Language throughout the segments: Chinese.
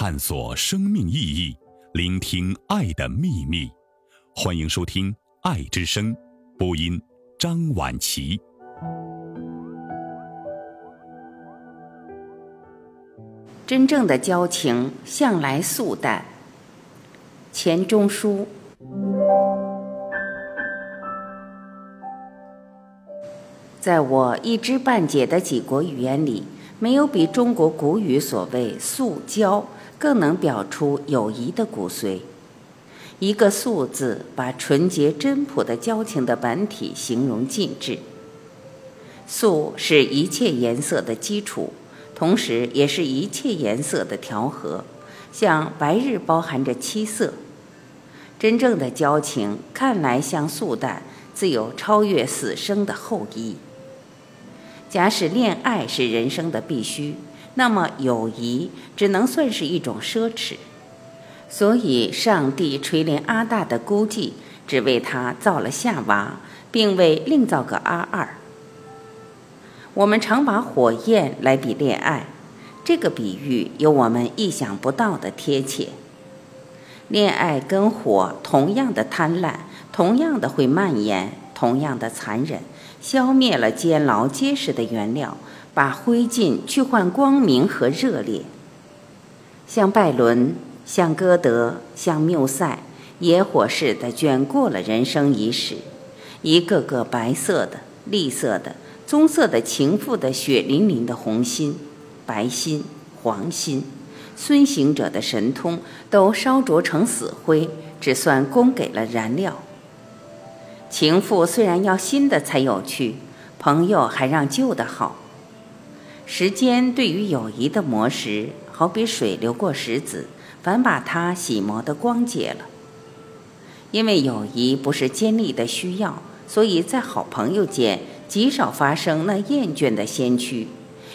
探索生命意义，聆听爱的秘密。欢迎收听《爱之声》，播音张婉琪。真正的交情向来素淡。钱钟书。在我一知半解的几国语言里，没有比中国古语所谓“素交”更能表出友谊的骨髓。一个“素”字，把纯洁真朴的交情的本体形容尽致。素是一切颜色的基础。同时，也是一切颜色的调和，像白日包含着七色。真正的交情看来像素淡，自有超越死生的厚意。假使恋爱是人生的必须，那么友谊只能算是一种奢侈。所以，上帝垂怜阿大的孤寂，只为他造了夏娃，并未另造个阿二。我们常把火焰来比恋爱，这个比喻有我们意想不到的贴切。恋爱跟火同样的贪婪，同样的会蔓延，同样的残忍，消灭了坚牢结实的原料，把灰烬去换光明和热烈。像拜伦，像歌德，像缪塞，野火似的卷过了人生一世，一个个白色的、栗色的。棕色的情妇的血淋淋的红心、白心、黄心，孙行者的神通都烧灼成死灰，只算供给了燃料。情妇虽然要新的才有趣，朋友还让旧的好。时间对于友谊的磨蚀，好比水流过石子，反把它洗磨得光洁了。因为友谊不是尖利的需要，所以在好朋友间。极少发生那厌倦的先驱，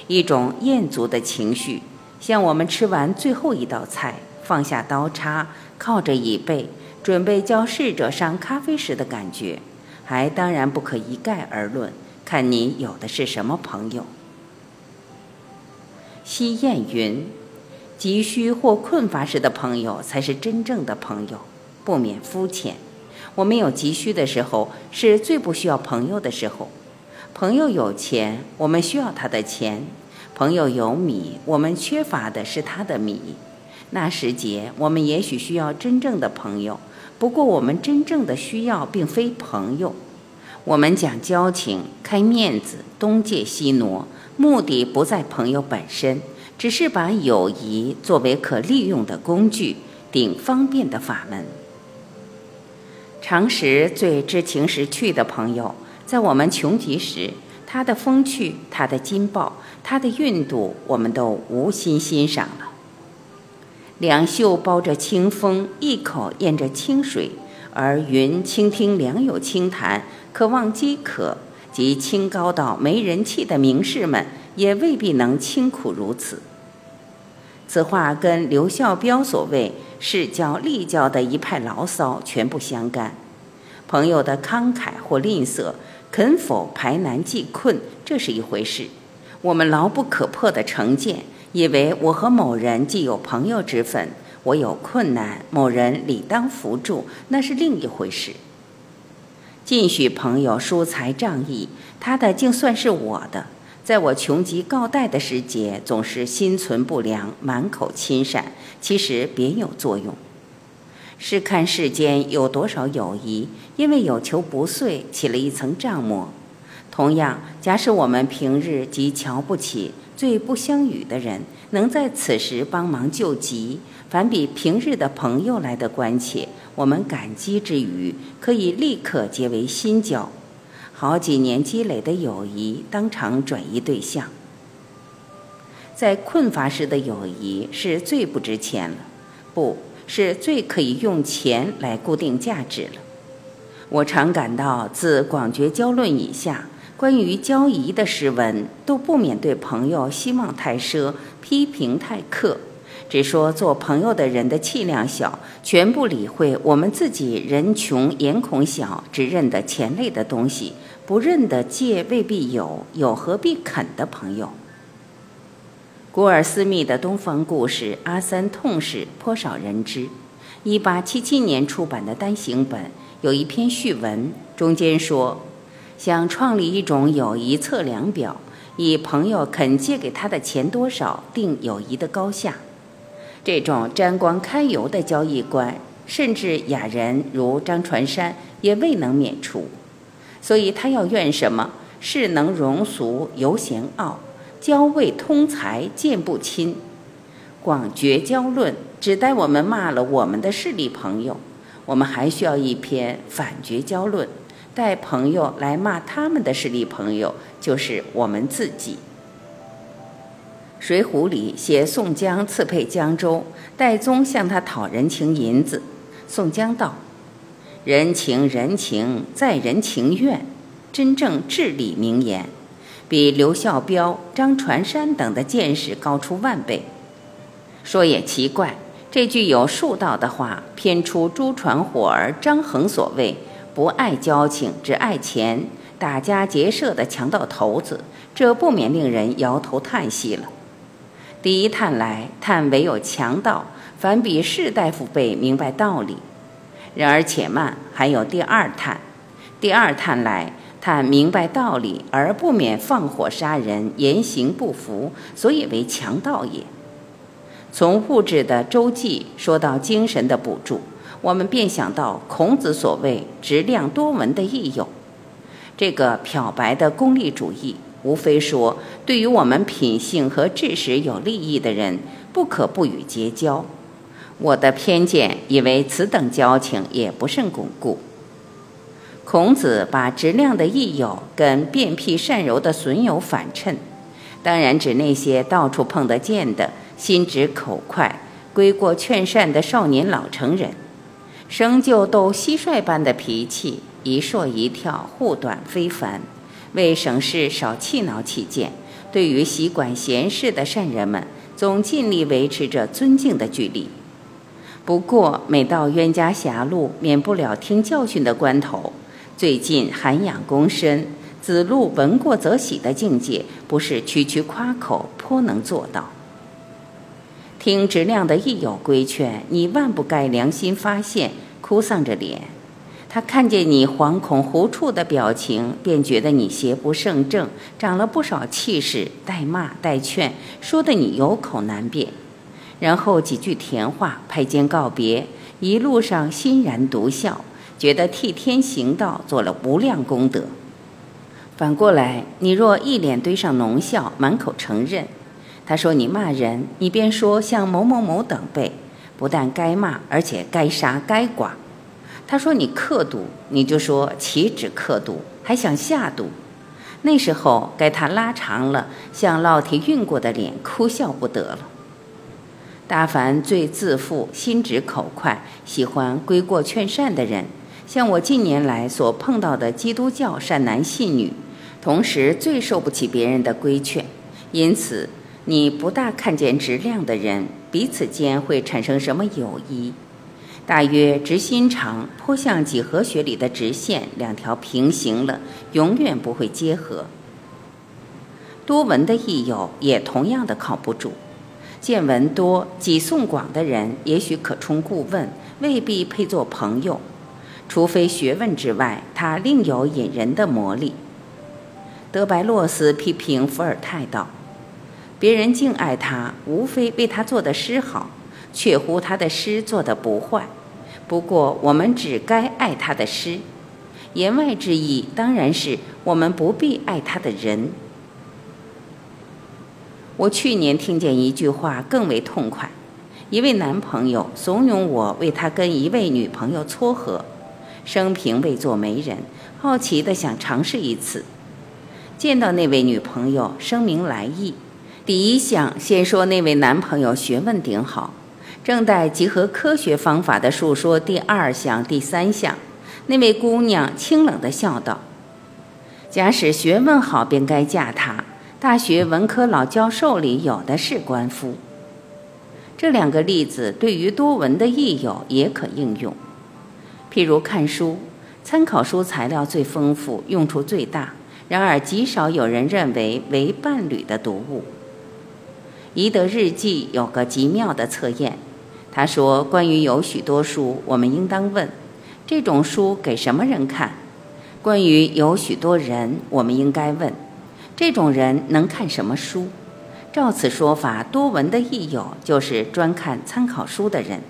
一种厌足的情绪，像我们吃完最后一道菜，放下刀叉，靠着椅背，准备叫侍者上咖啡时的感觉，还当然不可一概而论，看你有的是什么朋友。西谚云：“急需或困乏时的朋友才是真正的朋友，不免肤浅。我们有急需的时候，是最不需要朋友的时候。”朋友有钱，我们需要他的钱；朋友有米，我们缺乏的是他的米。那时节，我们也许需要真正的朋友，不过我们真正的需要并非朋友。我们讲交情，开面子，东借西挪，目的不在朋友本身，只是把友谊作为可利用的工具，顶方便的法门。常识最知情识趣的朋友。在我们穷极时，他的风趣，他的劲爆，他的韵度，我们都无心欣赏了。两袖包着清风，一口咽着清水，而云倾听良友清谈，渴望饥渴，及清高到没人气的名士们，也未必能清苦如此。此话跟刘孝标所谓“是教立教”的一派牢骚全不相干。朋友的慷慨或吝啬。肯否排难济困，这是一回事；我们牢不可破的成见，以为我和某人既有朋友之分，我有困难，某人理当扶助，那是另一回事。尽许朋友疏财仗义，他的竟算是我的，在我穷急告贷的时节，总是心存不良，满口亲善，其实别有作用。试看世间有多少友谊，因为有求不遂起了一层障膜。同样，假使我们平日极瞧不起、最不相与的人，能在此时帮忙救急，反比平日的朋友来的关切。我们感激之余，可以立刻结为新交，好几年积累的友谊当场转移对象。在困乏时的友谊是最不值钱了，不。是最可以用钱来固定价值了。我常感到，自《广觉交论》以下，关于交谊的诗文，都不免对朋友希望太奢，批评太刻，只说做朋友的人的气量小，全不理会我们自己人穷眼孔小，只认得钱类的东西，不认得借未必有，有何必肯的朋友。古尔斯密的东方故事《阿三痛史》颇少人知。一八七七年出版的单行本有一篇序文，中间说想创立一种友谊测量表，以朋友肯借给他的钱多少定友谊的高下。这种沾光揩油的交易观，甚至雅人如张传山也未能免除。所以他要怨什么？是能容俗，犹嫌傲。交味通才，见不亲，广绝交论，只待我们骂了我们的势力朋友。我们还需要一篇反绝交论，带朋友来骂他们的势力朋友，就是我们自己。《水浒》里写宋江刺配江州，戴宗向他讨人情银子，宋江道：“人情人情在人情愿，真正至理名言。”比刘孝标、张传山等的见识高出万倍。说也奇怪，这句有数道的话，偏出朱传火儿张衡所谓“不爱交情，只爱钱，打家劫舍的强盗头子”，这不免令人摇头叹息了。第一探来，探唯有强盗，反比士大夫辈明白道理。然而且慢，还有第二探。第二探来。叹明白道理，而不免放火杀人，言行不符，所以为强盗也。从物质的周济说到精神的补助，我们便想到孔子所谓“质量多闻”的益友。这个漂白的功利主义，无非说对于我们品性和知识有利益的人，不可不与结交。我的偏见以为此等交情也不甚巩固。孔子把质量的益友跟变僻善柔的损友反衬，当然指那些到处碰得见的心直口快、规过劝善的少年老成人，生就斗蟋蟀般的脾气，一说一跳，护短非凡。为省事少气恼起见，对于习惯闲事的善人们，总尽力维持着尊敬的距离。不过，每到冤家狭路，免不了听教训的关头。最近涵养躬身，子路闻过则喜的境界，不是区区夸口，颇能做到。听质量的益友规劝，你万不该良心发现，哭丧着脸。他看见你惶恐胡处的表情，便觉得你邪不胜正，长了不少气势，带骂带劝，说得你有口难辩。然后几句甜话，拍肩告别，一路上欣然独笑。觉得替天行道，做了无量功德。反过来，你若一脸堆上浓笑，满口承认，他说你骂人，你便说像某某某等辈，不但该骂，而且该杀该剐。他说你刻毒，你就说岂止刻毒，还想下毒。那时候该他拉长了像烙铁熨过的脸，哭笑不得了。大凡最自负、心直口快、喜欢归过劝善的人。像我近年来所碰到的基督教善男信女，同时最受不起别人的规劝，因此你不大看见质量的人彼此间会产生什么友谊？大约直心肠颇像几何学里的直线，两条平行了，永远不会结合。多闻的益友也同样的靠不住，见闻多、己诵广的人，也许可充顾问，未必配做朋友。除非学问之外，他另有引人的魔力。德白洛斯批评伏尔泰道：“别人敬爱他，无非为他做的诗好，却乎他的诗做的不坏。不过我们只该爱他的诗，言外之意当然是我们不必爱他的人。”我去年听见一句话更为痛快：一位男朋友怂恿我为他跟一位女朋友撮合。生平未做媒人，好奇的想尝试一次。见到那位女朋友，声明来意。第一项先说那位男朋友学问顶好，正待集合科学方法的述说第二项、第三项。那位姑娘清冷的笑道：“假使学问好，便该嫁他。大学文科老教授里有的是官夫。”这两个例子对于多文的益友也可应用。譬如看书，参考书材料最丰富，用处最大，然而极少有人认为为伴侣的读物。宜德日记有个极妙的测验，他说：关于有许多书，我们应当问：这种书给什么人看？关于有许多人，我们应该问：这种人能看什么书？照此说法，多闻的益友就是专看参考书的人。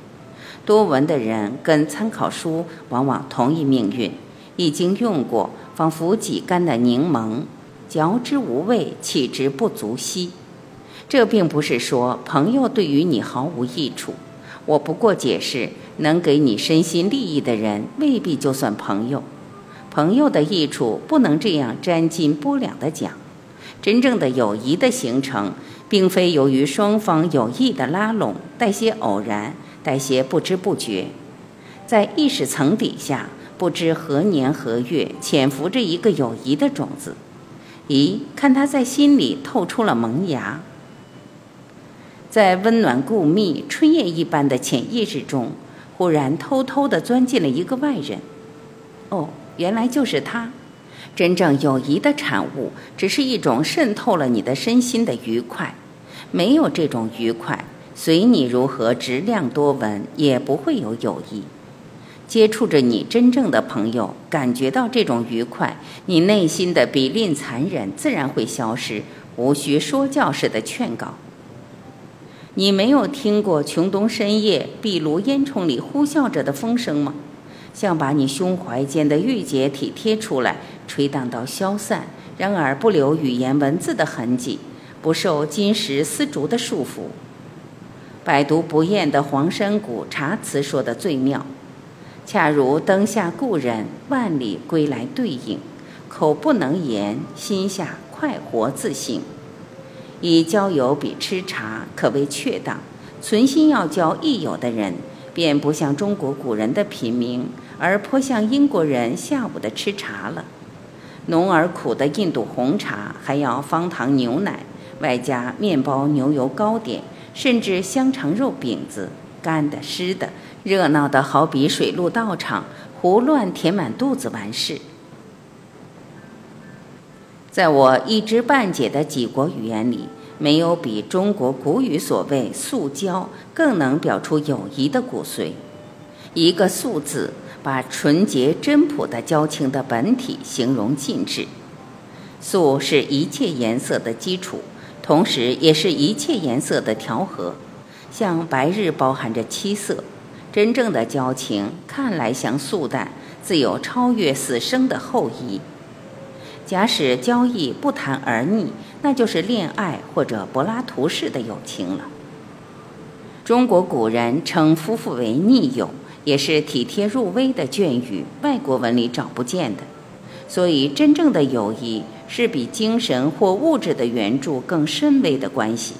多闻的人跟参考书往往同一命运，已经用过，仿佛挤干的柠檬，嚼之无味，弃之不足惜。这并不是说朋友对于你毫无益处，我不过解释，能给你身心利益的人未必就算朋友。朋友的益处不能这样沾斤拨两的讲。真正的友谊的形成，并非由于双方有意的拉拢，带些偶然。带些不知不觉，在意识层底下，不知何年何月潜伏着一个友谊的种子。咦，看他在心里透出了萌芽，在温暖固密、春夜一般的潜意识中，忽然偷偷地钻进了一个外人。哦，原来就是他。真正友谊的产物，只是一种渗透了你的身心的愉快。没有这种愉快。随你如何质量多闻，也不会有友谊。接触着你真正的朋友，感觉到这种愉快，你内心的比吝残忍自然会消失，无需说教式的劝告。你没有听过琼东深夜壁炉烟囱里呼啸着的风声吗？像把你胸怀间的郁结体贴出来，吹荡到消散，然而不留语言文字的痕迹，不受金石丝竹的束缚。百读不厌的黄山谷茶词说的最妙，恰如灯下故人，万里归来对影。口不能言，心下快活自省。以交友比吃茶，可谓确当。存心要交益友的人，便不像中国古人的品茗，而颇像英国人下午的吃茶了。浓而苦的印度红茶，还要方糖牛奶，外加面包、牛油糕点。甚至香肠、肉饼子，干的、湿的，热闹的好比水陆道场，胡乱填满肚子完事。在我一知半解的几国语言里，没有比中国古语所谓“素交”更能表出友谊的骨髓。一个“素”字，把纯洁真朴的交情的本体形容尽致。素是一切颜色的基础。同时，也是一切颜色的调和，像白日包含着七色。真正的交情看来像素淡，自有超越死生的厚谊。假使交易不谈儿女，那就是恋爱或者柏拉图式的友情了。中国古人称夫妇为逆友，也是体贴入微的隽语，外国文里找不见的。所以，真正的友谊。是比精神或物质的援助更深微的关系。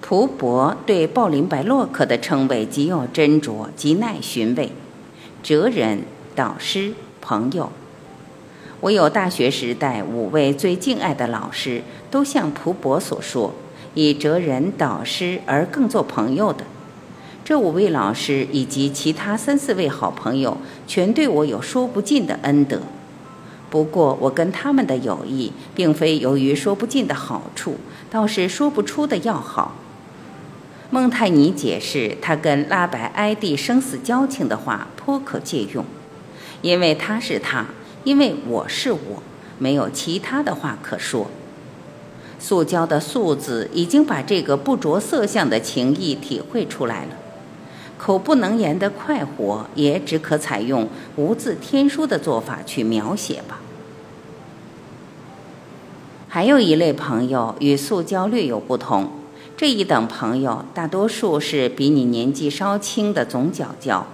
蒲伯对鲍林白洛克的称谓极有斟酌，极耐寻味。哲人、导师、朋友，我有大学时代五位最敬爱的老师，都像蒲伯所说，以哲人、导师而更做朋友的。这五位老师以及其他三四位好朋友，全对我有说不尽的恩德。不过，我跟他们的友谊，并非由于说不尽的好处，倒是说不出的要好。孟泰尼解释他跟拉白埃蒂生死交情的话，颇可借用，因为他是他，因为我是我，没有其他的话可说。塑胶的“塑”字已经把这个不着色相的情谊体会出来了。口不能言的快活，也只可采用无字天书的做法去描写吧。还有一类朋友与塑胶略有不同，这一等朋友大多数是比你年纪稍轻的总角交，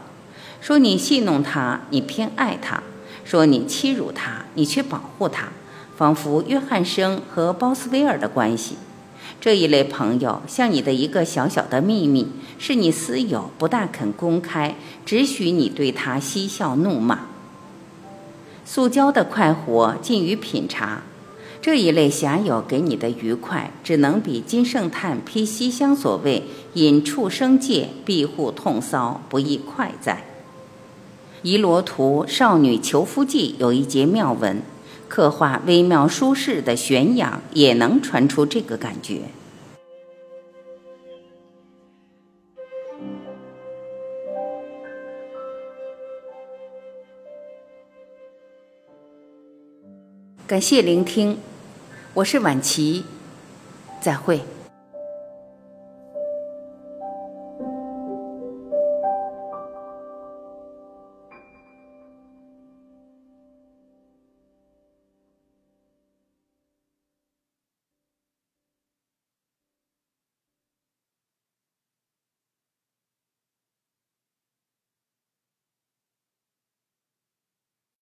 说你戏弄他，你偏爱他；说你欺辱他，你却保护他，仿佛约翰生和鲍斯威尔的关系。这一类朋友像你的一个小小的秘密，是你私有，不大肯公开，只许你对他嬉笑怒骂。塑胶的快活近于品茶，这一类侠友给你的愉快，只能比金圣叹披西厢所谓引畜生界，庇护痛骚，不易快哉？《遗罗图》少女求夫记有一节妙文，刻画微妙舒适的悬仰，也能传出这个感觉。感谢聆听，我是婉琪，再会。